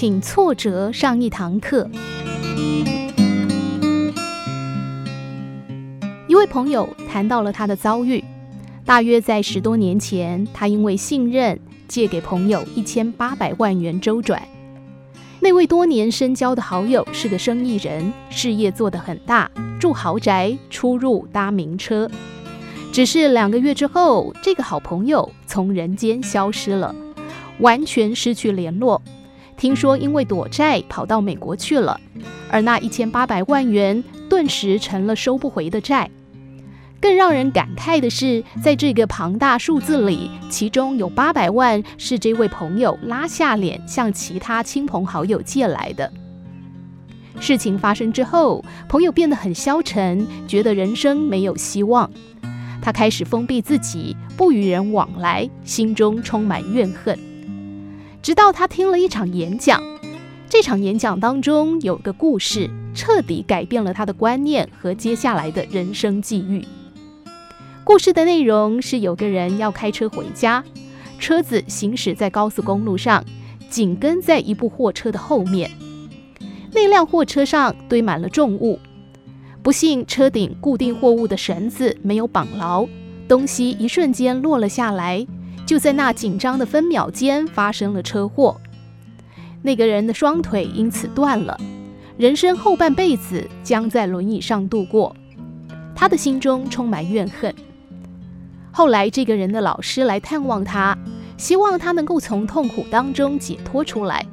请挫折上一堂课。一位朋友谈到了他的遭遇，大约在十多年前，他因为信任借给朋友一千八百万元周转。那位多年深交的好友是个生意人，事业做得很大，住豪宅，出入搭名车。只是两个月之后，这个好朋友从人间消失了，完全失去联络。听说因为躲债跑到美国去了，而那一千八百万元顿时成了收不回的债。更让人感慨的是，在这个庞大数字里，其中有八百万是这位朋友拉下脸向其他亲朋好友借来的。事情发生之后，朋友变得很消沉，觉得人生没有希望。他开始封闭自己，不与人往来，心中充满怨恨。直到他听了一场演讲，这场演讲当中有个故事，彻底改变了他的观念和接下来的人生际遇。故事的内容是，有个人要开车回家，车子行驶在高速公路上，紧跟在一部货车的后面。那辆货车上堆满了重物，不幸车顶固定货物的绳子没有绑牢，东西一瞬间落了下来。就在那紧张的分秒间，发生了车祸。那个人的双腿因此断了，人生后半辈子将在轮椅上度过。他的心中充满怨恨。后来，这个人的老师来探望他，希望他能够从痛苦当中解脱出来。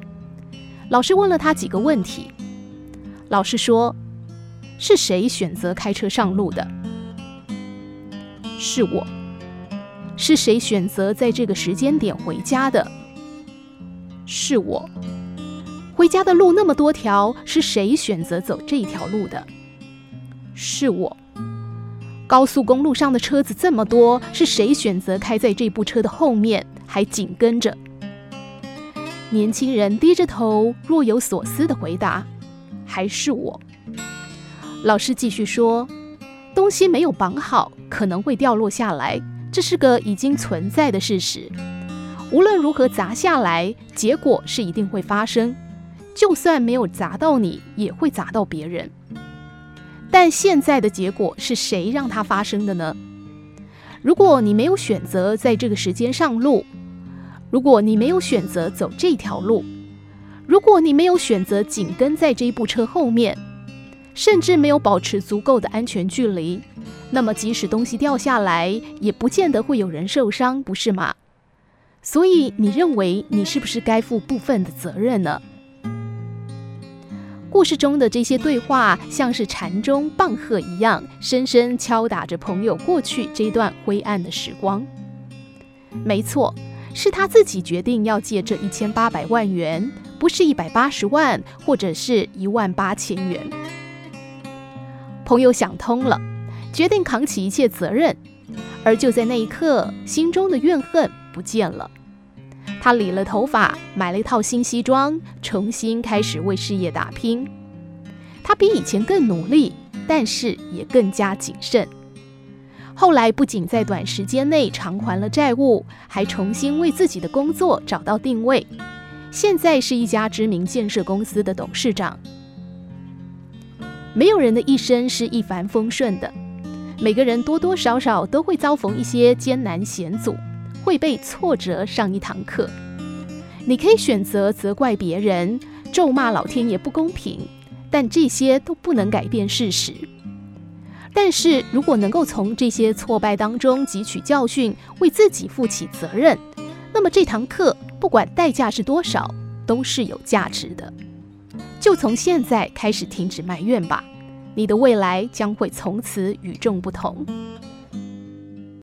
老师问了他几个问题。老师说：“是谁选择开车上路的？”“是我。”“是谁选择在这个时间点回家的？”“是我。”“回家的路那么多条，是谁选择走这条路的？”“是我。”高速公路上的车子这么多，是谁选择开在这部车的后面，还紧跟着？年轻人低着头，若有所思地回答：“还是我。”老师继续说：“东西没有绑好，可能会掉落下来，这是个已经存在的事实。无论如何砸下来，结果是一定会发生。就算没有砸到你，也会砸到别人。”但现在的结果是谁让它发生的呢？如果你没有选择在这个时间上路，如果你没有选择走这条路，如果你没有选择紧跟在这一部车后面，甚至没有保持足够的安全距离，那么即使东西掉下来，也不见得会有人受伤，不是吗？所以你认为你是不是该负部分的责任呢？故事中的这些对话，像是禅中棒喝一样，深深敲打着朋友过去这段灰暗的时光。没错，是他自己决定要借这一千八百万元，不是一百八十万，或者是一万八千元。朋友想通了，决定扛起一切责任，而就在那一刻，心中的怨恨不见了。他理了头发，买了一套新西装，重新开始为事业打拼。他比以前更努力，但是也更加谨慎。后来不仅在短时间内偿还了债务，还重新为自己的工作找到定位。现在是一家知名建设公司的董事长。没有人的一生是一帆风顺的，每个人多多少少都会遭逢一些艰难险阻。会被挫折上一堂课。你可以选择责怪别人，咒骂老天爷不公平，但这些都不能改变事实。但是如果能够从这些挫败当中汲取教训，为自己负起责任，那么这堂课不管代价是多少，都是有价值的。就从现在开始停止埋怨吧，你的未来将会从此与众不同。